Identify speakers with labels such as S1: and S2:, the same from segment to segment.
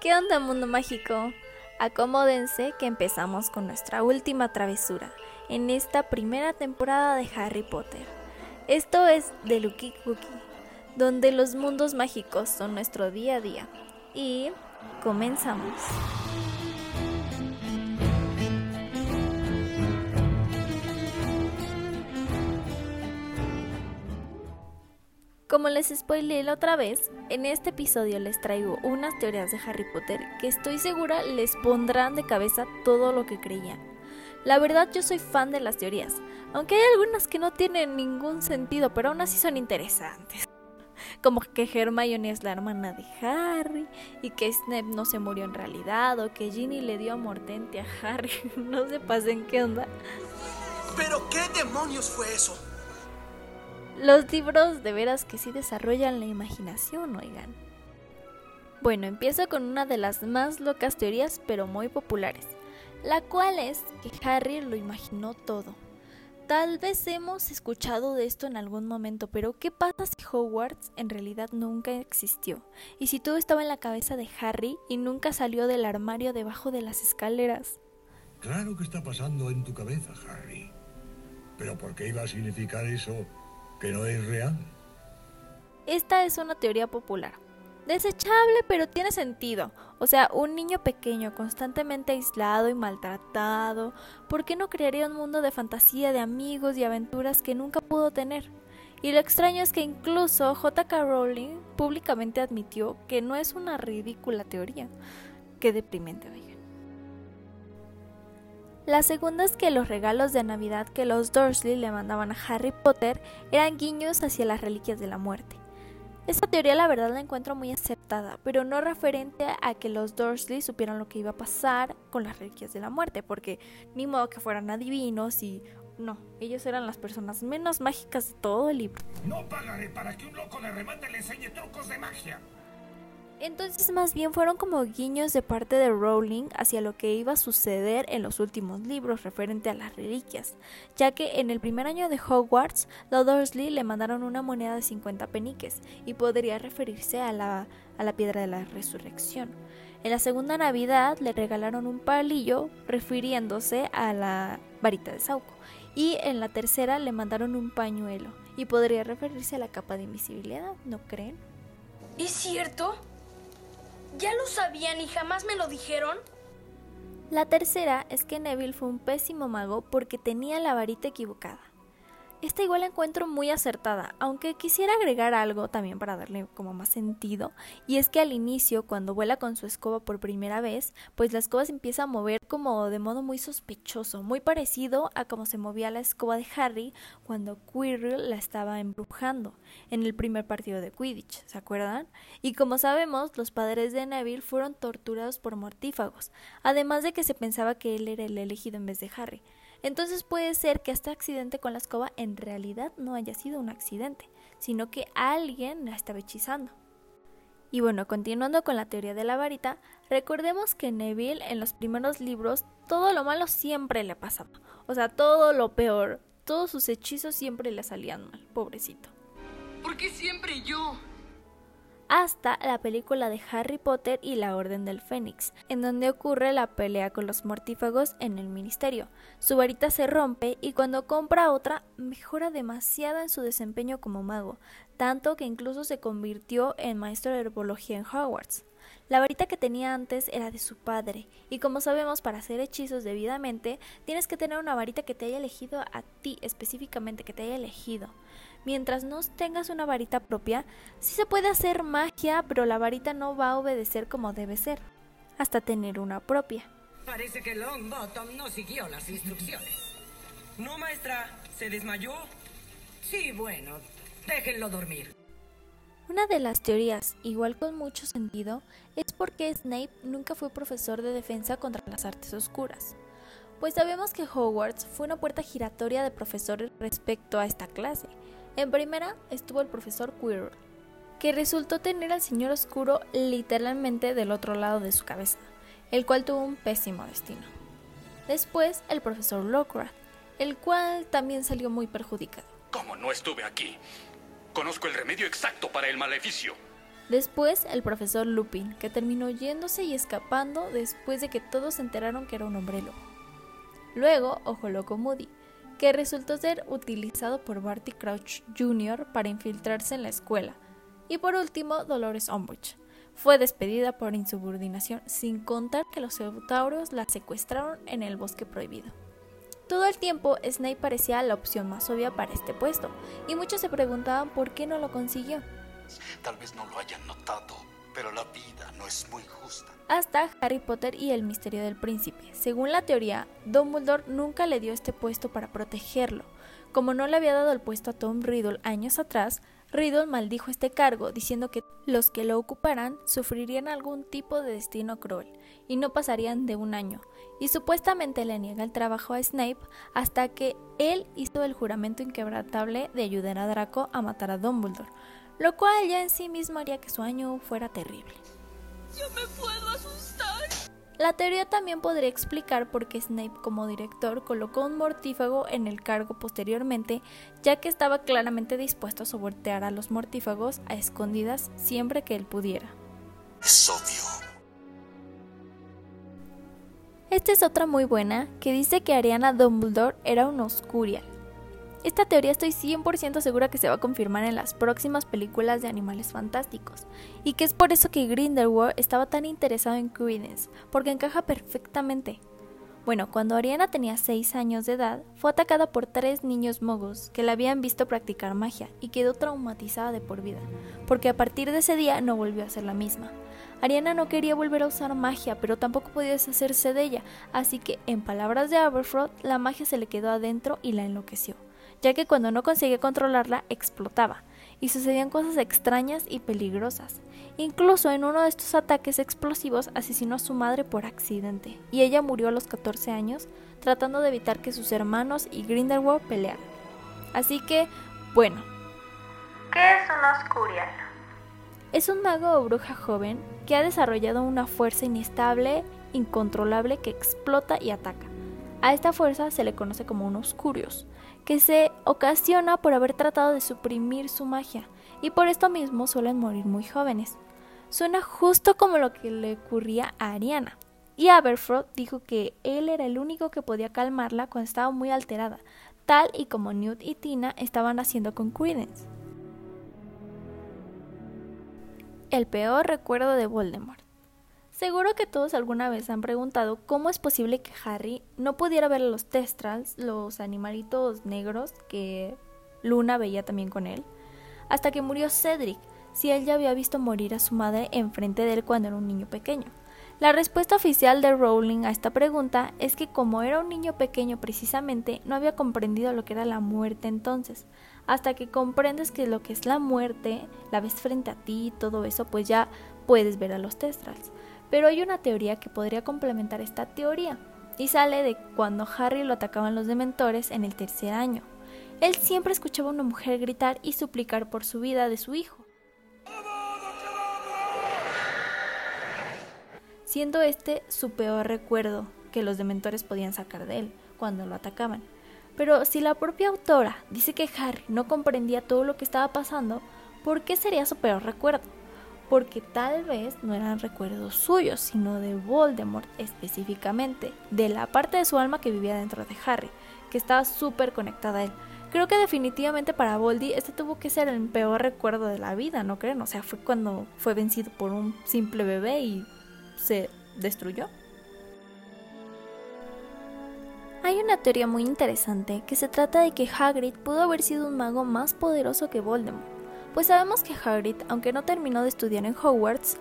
S1: ¿Qué onda mundo mágico? Acomódense que empezamos con nuestra última travesura en esta primera temporada de Harry Potter. Esto es de Lucky Cookie, donde los mundos mágicos son nuestro día a día. Y comenzamos. Como les spoilé la otra vez, en este episodio les traigo unas teorías de Harry Potter que estoy segura les pondrán de cabeza todo lo que creían. La verdad yo soy fan de las teorías, aunque hay algunas que no tienen ningún sentido, pero aún así son interesantes. Como que Hermione es la hermana de Harry y que Snape no se murió en realidad o que Ginny le dio mordente a Harry. no se pasen qué onda.
S2: ¿Pero qué demonios fue eso?
S1: Los libros de veras que sí desarrollan la imaginación, oigan. Bueno, empiezo con una de las más locas teorías, pero muy populares, la cual es que Harry lo imaginó todo. Tal vez hemos escuchado de esto en algún momento, pero ¿qué pasa si Hogwarts en realidad nunca existió? Y si todo estaba en la cabeza de Harry y nunca salió del armario debajo de las escaleras.
S3: Claro que está pasando en tu cabeza, Harry. Pero ¿por qué iba a significar eso que no es real.
S1: Esta es una teoría popular. Desechable, pero tiene sentido. O sea, un niño pequeño, constantemente aislado y maltratado, ¿por qué no crearía un mundo de fantasía, de amigos y aventuras que nunca pudo tener? Y lo extraño es que incluso J.K. Rowling públicamente admitió que no es una ridícula teoría. Qué deprimente, oiga. La segunda es que los regalos de Navidad que los Dursley le mandaban a Harry Potter eran guiños hacia las reliquias de la muerte. Esta teoría la verdad la encuentro muy acertada, pero no referente a que los Dursley supieran lo que iba a pasar con las reliquias de la muerte, porque ni modo que fueran adivinos y no, ellos eran las personas menos mágicas de todo el libro.
S3: No pagaré para que un loco de remate le enseñe trucos de magia.
S1: Entonces más bien fueron como guiños de parte de Rowling hacia lo que iba a suceder en los últimos libros referente a las reliquias, ya que en el primer año de Hogwarts, los Dursley le mandaron una moneda de 50 peniques y podría referirse a la, a la piedra de la resurrección. En la segunda Navidad le regalaron un palillo refiriéndose a la varita de Sauco y en la tercera le mandaron un pañuelo y podría referirse a la capa de invisibilidad, ¿no creen?
S4: ¿Es cierto? ¿Ya lo sabían y jamás me lo dijeron?
S1: La tercera es que Neville fue un pésimo mago porque tenía la varita equivocada. Esta igual la encuentro muy acertada, aunque quisiera agregar algo también para darle como más sentido, y es que al inicio, cuando vuela con su escoba por primera vez, pues la escoba se empieza a mover como de modo muy sospechoso, muy parecido a como se movía la escoba de Harry cuando Quirrell la estaba embrujando en el primer partido de Quidditch, ¿se acuerdan? Y como sabemos, los padres de Neville fueron torturados por mortífagos, además de que se pensaba que él era el elegido en vez de Harry. Entonces puede ser que este accidente con la escoba en realidad no haya sido un accidente, sino que alguien la estaba hechizando. Y bueno, continuando con la teoría de la varita, recordemos que Neville en los primeros libros todo lo malo siempre le pasaba. O sea, todo lo peor, todos sus hechizos siempre le salían mal, pobrecito.
S4: ¿Por qué siempre yo?
S1: Hasta la película de Harry Potter y la Orden del Fénix, en donde ocurre la pelea con los mortífagos en el ministerio. Su varita se rompe y cuando compra otra mejora demasiado en su desempeño como mago, tanto que incluso se convirtió en maestro de herbología en Hogwarts. La varita que tenía antes era de su padre, y como sabemos, para hacer hechizos debidamente, tienes que tener una varita que te haya elegido a ti, específicamente que te haya elegido mientras no tengas una varita propia, sí se puede hacer magia, pero la varita no va a obedecer como debe ser, hasta tener una propia.
S5: Parece que Longbottom no siguió las instrucciones.
S6: No, maestra, ¿se desmayó?
S5: Sí, bueno, déjenlo dormir.
S1: Una de las teorías, igual con mucho sentido, es porque Snape nunca fue profesor de defensa contra las artes oscuras. Pues sabemos que Hogwarts fue una puerta giratoria de profesores respecto a esta clase, en primera estuvo el profesor Quirrell, que resultó tener al señor oscuro literalmente del otro lado de su cabeza, el cual tuvo un pésimo destino. Después el profesor Lockhart, el cual también salió muy perjudicado.
S7: ¿Cómo no estuve aquí? Conozco el remedio exacto para el maleficio.
S1: Después el profesor Lupin, que terminó yéndose y escapando después de que todos se enteraron que era un hombre lobo. Luego Ojo Loco Moody, que resultó ser utilizado por Barty Crouch Jr. para infiltrarse en la escuela. Y por último Dolores Umbridge, fue despedida por insubordinación, sin contar que los centaurios la secuestraron en el bosque prohibido. Todo el tiempo Snape parecía la opción más obvia para este puesto, y muchos se preguntaban por qué no lo consiguió.
S7: Tal vez no lo hayan notado, pero la vida no es muy justa.
S1: Hasta Harry Potter y el misterio del príncipe. Según la teoría, Dumbledore nunca le dio este puesto para protegerlo. Como no le había dado el puesto a Tom Riddle años atrás, Riddle maldijo este cargo, diciendo que los que lo ocuparan sufrirían algún tipo de destino cruel y no pasarían de un año, y supuestamente le niega el trabajo a Snape hasta que él hizo el juramento inquebrantable de ayudar a Draco a matar a Dumbledore, lo cual ya en sí mismo haría que su año fuera terrible.
S4: Yo me puedo asustar.
S1: La teoría también podría explicar por qué Snape como director colocó un mortífago en el cargo posteriormente, ya que estaba claramente dispuesto a sobortear a los mortífagos a escondidas siempre que él pudiera.
S7: Es obvio.
S1: Esta es otra muy buena, que dice que Ariana Dumbledore era un Oscurial. Esta teoría estoy 100% segura que se va a confirmar en las próximas películas de Animales Fantásticos, y que es por eso que Grindelwald estaba tan interesado en Credence, porque encaja perfectamente. Bueno, cuando Ariana tenía 6 años de edad, fue atacada por tres niños mogos que la habían visto practicar magia y quedó traumatizada de por vida, porque a partir de ese día no volvió a ser la misma. Ariana no quería volver a usar magia, pero tampoco podía deshacerse de ella, así que, en palabras de Aberfroth, la magia se le quedó adentro y la enloqueció ya que cuando no conseguía controlarla explotaba, y sucedían cosas extrañas y peligrosas. Incluso en uno de estos ataques explosivos asesinó a su madre por accidente, y ella murió a los 14 años tratando de evitar que sus hermanos y Grindelwald pelearan. Así que, bueno.
S8: ¿Qué es un Oscurial?
S1: Es un mago o bruja joven que ha desarrollado una fuerza inestable, incontrolable que explota y ataca. A esta fuerza se le conoce como un Oscurios, que se ocasiona por haber tratado de suprimir su magia, y por esto mismo suelen morir muy jóvenes. Suena justo como lo que le ocurría a Ariana. Y Aberfroth dijo que él era el único que podía calmarla cuando estaba muy alterada, tal y como Newt y Tina estaban haciendo con Credence. El peor recuerdo de Voldemort. Seguro que todos alguna vez han preguntado cómo es posible que Harry no pudiera ver los Testrals, los animalitos negros que Luna veía también con él, hasta que murió Cedric, si él ya había visto morir a su madre enfrente de él cuando era un niño pequeño. La respuesta oficial de Rowling a esta pregunta es que como era un niño pequeño precisamente, no había comprendido lo que era la muerte entonces. Hasta que comprendes que lo que es la muerte, la ves frente a ti y todo eso, pues ya puedes ver a los Testrals. Pero hay una teoría que podría complementar esta teoría, y sale de cuando Harry lo atacaban los dementores en el tercer año. Él siempre escuchaba a una mujer gritar y suplicar por su vida de su hijo. Siendo este su peor recuerdo que los dementores podían sacar de él cuando lo atacaban. Pero si la propia autora dice que Harry no comprendía todo lo que estaba pasando, ¿por qué sería su peor recuerdo? Porque tal vez no eran recuerdos suyos, sino de Voldemort específicamente, de la parte de su alma que vivía dentro de Harry, que estaba súper conectada a él. Creo que definitivamente para Voldy este tuvo que ser el peor recuerdo de la vida, ¿no creen? O sea, fue cuando fue vencido por un simple bebé y se destruyó. Hay una teoría muy interesante que se trata de que Hagrid pudo haber sido un mago más poderoso que Voldemort pues sabemos que Hagrid, aunque no terminó de estudiar en Hogwarts,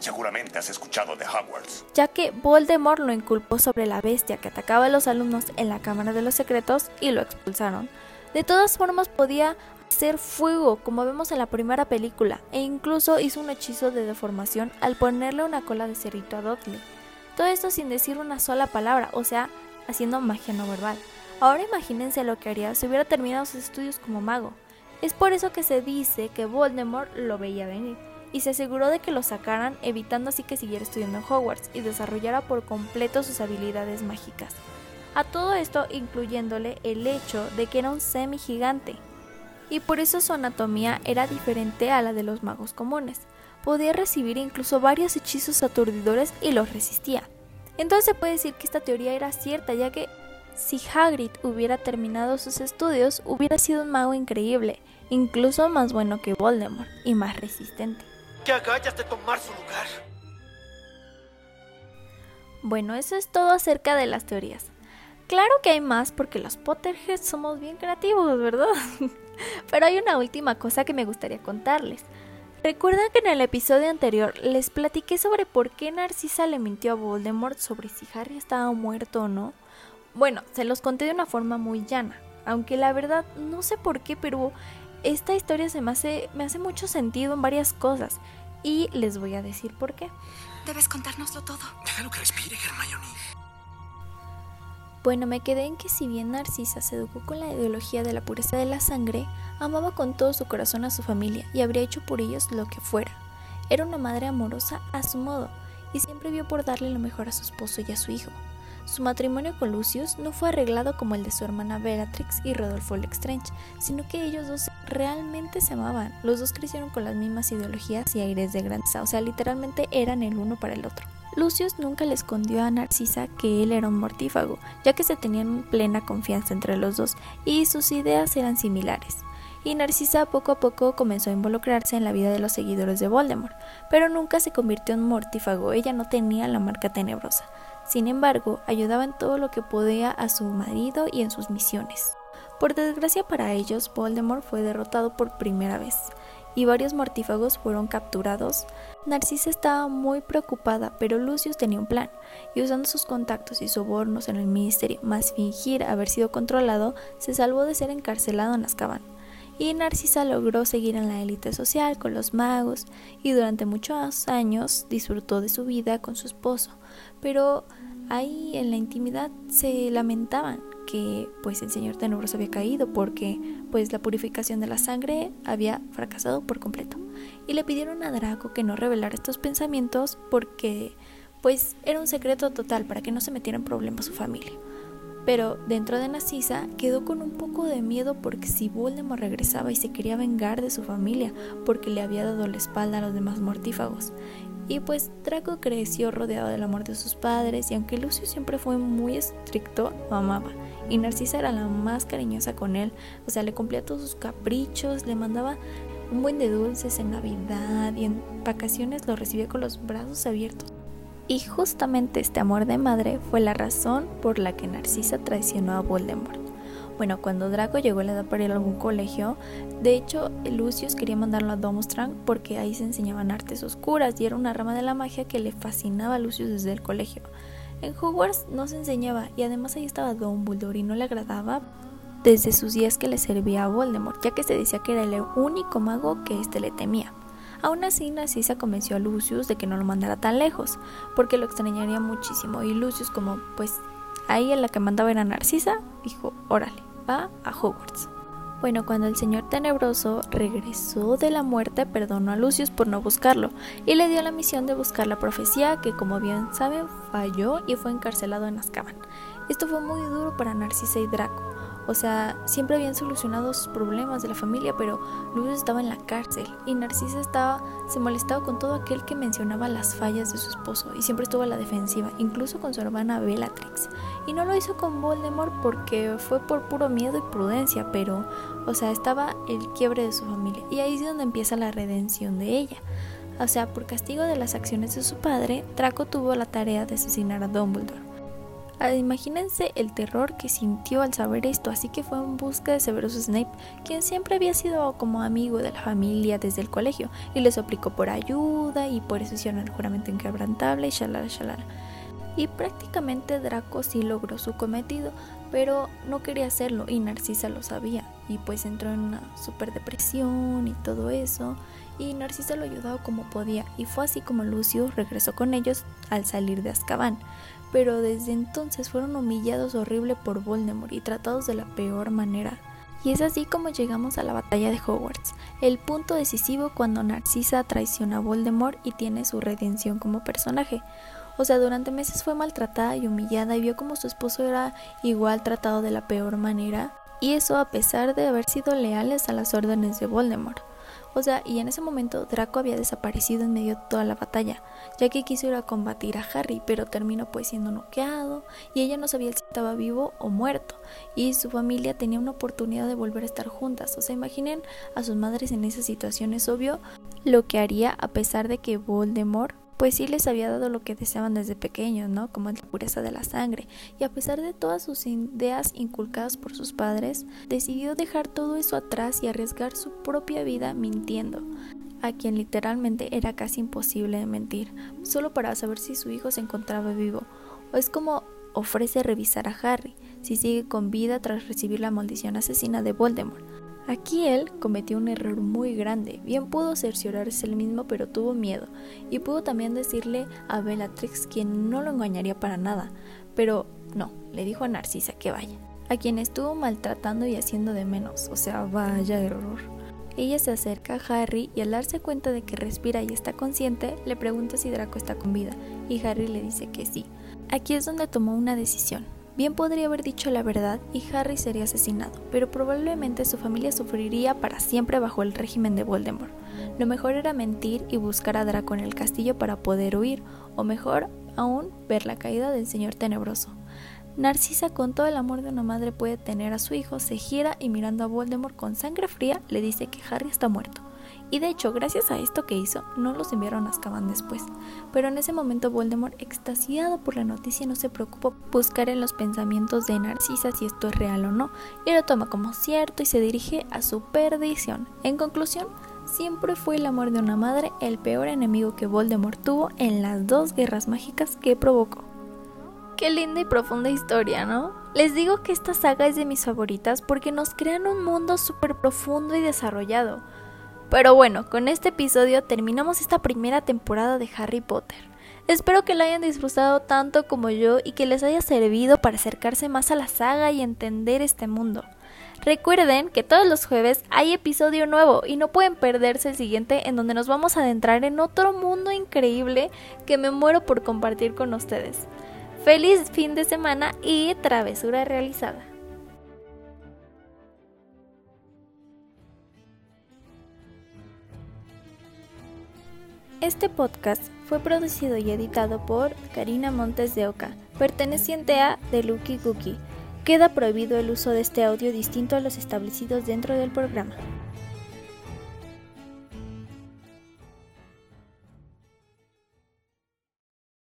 S7: Seguramente has escuchado de Hogwarts.
S1: Ya que Voldemort lo inculpó sobre la bestia que atacaba a los alumnos en la Cámara de los Secretos y lo expulsaron. De todas formas podía hacer fuego, como vemos en la primera película, e incluso hizo un hechizo de deformación al ponerle una cola de cerrito a Dudley. Todo esto sin decir una sola palabra, o sea, haciendo magia no verbal. Ahora imagínense lo que haría si hubiera terminado sus estudios como mago. Es por eso que se dice que Voldemort lo veía venir y se aseguró de que lo sacaran evitando así que siguiera estudiando en Hogwarts y desarrollara por completo sus habilidades mágicas. A todo esto incluyéndole el hecho de que era un semi-gigante y por eso su anatomía era diferente a la de los magos comunes, podía recibir incluso varios hechizos aturdidores y los resistía. Entonces se puede decir que esta teoría era cierta, ya que si Hagrid hubiera terminado sus estudios, hubiera sido un mago increíble, incluso más bueno que Voldemort y más resistente.
S2: Que agallas de tomar su lugar.
S1: Bueno, eso es todo acerca de las teorías. Claro que hay más porque los Potterheads somos bien creativos, ¿verdad? Pero hay una última cosa que me gustaría contarles. ¿Recuerdan que en el episodio anterior les platiqué sobre por qué Narcisa le mintió a Voldemort sobre si Harry estaba muerto o no? Bueno, se los conté de una forma muy llana, aunque la verdad no sé por qué, pero esta historia se me hace, me hace mucho sentido en varias cosas y les voy a decir por qué.
S9: Debes contárnoslo todo.
S2: Déjalo que respire, Hermione.
S1: Bueno, me quedé en que si bien Narcisa se educó con la ideología de la pureza de la sangre, amaba con todo su corazón a su familia y habría hecho por ellos lo que fuera. Era una madre amorosa a su modo y siempre vio por darle lo mejor a su esposo y a su hijo. Su matrimonio con Lucius no fue arreglado como el de su hermana Bellatrix y Rodolfo Lestrange, sino que ellos dos realmente se amaban. Los dos crecieron con las mismas ideologías y aires de grandeza, o sea, literalmente eran el uno para el otro. Lucius nunca le escondió a Narcisa que él era un mortífago, ya que se tenían plena confianza entre los dos y sus ideas eran similares. Y Narcisa poco a poco comenzó a involucrarse en la vida de los seguidores de Voldemort, pero nunca se convirtió en mortífago, ella no tenía la marca tenebrosa. Sin embargo, ayudaba en todo lo que podía a su marido y en sus misiones. Por desgracia para ellos, Voldemort fue derrotado por primera vez y varios mortífagos fueron capturados. Narcisa estaba muy preocupada, pero Lucius tenía un plan, y usando sus contactos y sobornos en el ministerio, más fingir haber sido controlado, se salvó de ser encarcelado en Azkaban. Y Narcisa logró seguir en la élite social con los magos y durante muchos años disfrutó de su vida con su esposo, pero ahí en la intimidad se lamentaban que pues el señor tenebroso había caído porque pues la purificación de la sangre había fracasado por completo y le pidieron a Draco que no revelara estos pensamientos porque pues era un secreto total para que no se metiera en problemas su familia. Pero dentro de Narcisa quedó con un poco de miedo porque si Voldemort regresaba y se quería vengar de su familia porque le había dado la espalda a los demás mortífagos. Y pues Draco creció rodeado del amor de sus padres y aunque Lucio siempre fue muy estricto, lo amaba. Y Narcisa era la más cariñosa con él, o sea, le cumplía todos sus caprichos, le mandaba un buen de dulces en Navidad y en vacaciones lo recibía con los brazos abiertos. Y justamente este amor de madre fue la razón por la que Narcisa traicionó a Voldemort. Bueno, cuando Draco llegó a la edad para ir a algún colegio, de hecho, Lucius quería mandarlo a Domostrang porque ahí se enseñaban artes oscuras y era una rama de la magia que le fascinaba a Lucius desde el colegio. En Hogwarts no se enseñaba y además ahí estaba Dumbledore y no le agradaba desde sus días que le servía a Voldemort, ya que se decía que era el único mago que éste le temía. Aún así, Narcisa convenció a Lucius de que no lo mandara tan lejos, porque lo extrañaría muchísimo. Y Lucius, como pues ahí en la que mandaba era Narcisa, dijo, órale, va a Hogwarts. Bueno, cuando el señor tenebroso regresó de la muerte, perdonó a Lucius por no buscarlo y le dio la misión de buscar la profecía que, como bien saben, falló y fue encarcelado en Azkaban. Esto fue muy duro para Narcisa y Draco, o sea, siempre habían solucionado sus problemas de la familia, pero Lucius estaba en la cárcel y Narcisa estaba, se molestaba con todo aquel que mencionaba las fallas de su esposo y siempre estuvo a la defensiva, incluso con su hermana Bellatrix. Y no lo hizo con Voldemort porque fue por puro miedo y prudencia, pero, o sea, estaba el quiebre de su familia y ahí es donde empieza la redención de ella. O sea, por castigo de las acciones de su padre, Draco tuvo la tarea de asesinar a Dumbledore. Ah, imagínense el terror que sintió al saber esto, así que fue en busca de Severus Snape, quien siempre había sido como amigo de la familia desde el colegio, y les aplicó por ayuda, y por eso hicieron el juramento inquebrantable, y shalala, shalala. Y prácticamente Draco sí logró su cometido, pero no quería hacerlo, y Narcisa lo sabía, y pues entró en una super depresión y todo eso, y Narcisa lo ayudaba como podía, y fue así como Lucio regresó con ellos al salir de Azkaban pero desde entonces fueron humillados horrible por Voldemort y tratados de la peor manera. Y es así como llegamos a la batalla de Hogwarts, el punto decisivo cuando Narcisa traiciona a Voldemort y tiene su redención como personaje. O sea, durante meses fue maltratada y humillada y vio como su esposo era igual tratado de la peor manera, y eso a pesar de haber sido leales a las órdenes de Voldemort. O sea, y en ese momento Draco había desaparecido en medio de toda la batalla, ya que quiso ir a combatir a Harry, pero terminó pues siendo noqueado y ella no sabía si estaba vivo o muerto, y su familia tenía una oportunidad de volver a estar juntas. O sea, imaginen a sus madres en esa situación, es obvio lo que haría a pesar de que Voldemort pues sí les había dado lo que deseaban desde pequeños, ¿no? Como la pureza de la sangre. Y a pesar de todas sus ideas inculcadas por sus padres, decidió dejar todo eso atrás y arriesgar su propia vida mintiendo, a quien literalmente era casi imposible de mentir, solo para saber si su hijo se encontraba vivo. O es como ofrece revisar a Harry, si sigue con vida tras recibir la maldición asesina de Voldemort. Aquí él cometió un error muy grande. Bien pudo cerciorarse él mismo, pero tuvo miedo. Y pudo también decirle a Bellatrix, quien no lo engañaría para nada. Pero no, le dijo a Narcisa que vaya. A quien estuvo maltratando y haciendo de menos. O sea, vaya error. Ella se acerca a Harry y al darse cuenta de que respira y está consciente, le pregunta si Draco está con vida. Y Harry le dice que sí. Aquí es donde tomó una decisión. Bien podría haber dicho la verdad y Harry sería asesinado, pero probablemente su familia sufriría para siempre bajo el régimen de Voldemort. Lo mejor era mentir y buscar a Draco en el castillo para poder huir, o mejor aún, ver la caída del Señor Tenebroso. Narcisa, con todo el amor de una madre puede tener a su hijo, se gira y mirando a Voldemort con sangre fría le dice que Harry está muerto. Y de hecho, gracias a esto que hizo, no los enviaron a Azkaban después. Pero en ese momento Voldemort, extasiado por la noticia, no se preocupa buscar en los pensamientos de Narcisa si esto es real o no, y lo toma como cierto y se dirige a su perdición. En conclusión, siempre fue el amor de una madre el peor enemigo que Voldemort tuvo en las dos guerras mágicas que provocó. Qué linda y profunda historia, ¿no? Les digo que esta saga es de mis favoritas porque nos crean un mundo súper profundo y desarrollado. Pero bueno, con este episodio terminamos esta primera temporada de Harry Potter. Espero que la hayan disfrutado tanto como yo y que les haya servido para acercarse más a la saga y entender este mundo. Recuerden que todos los jueves hay episodio nuevo y no pueden perderse el siguiente en donde nos vamos a adentrar en otro mundo increíble que me muero por compartir con ustedes. Feliz fin de semana y travesura realizada. Este podcast fue producido y editado por Karina Montes de Oca, perteneciente a The Lucky Cookie. Queda prohibido el uso de este audio distinto a los establecidos dentro del programa.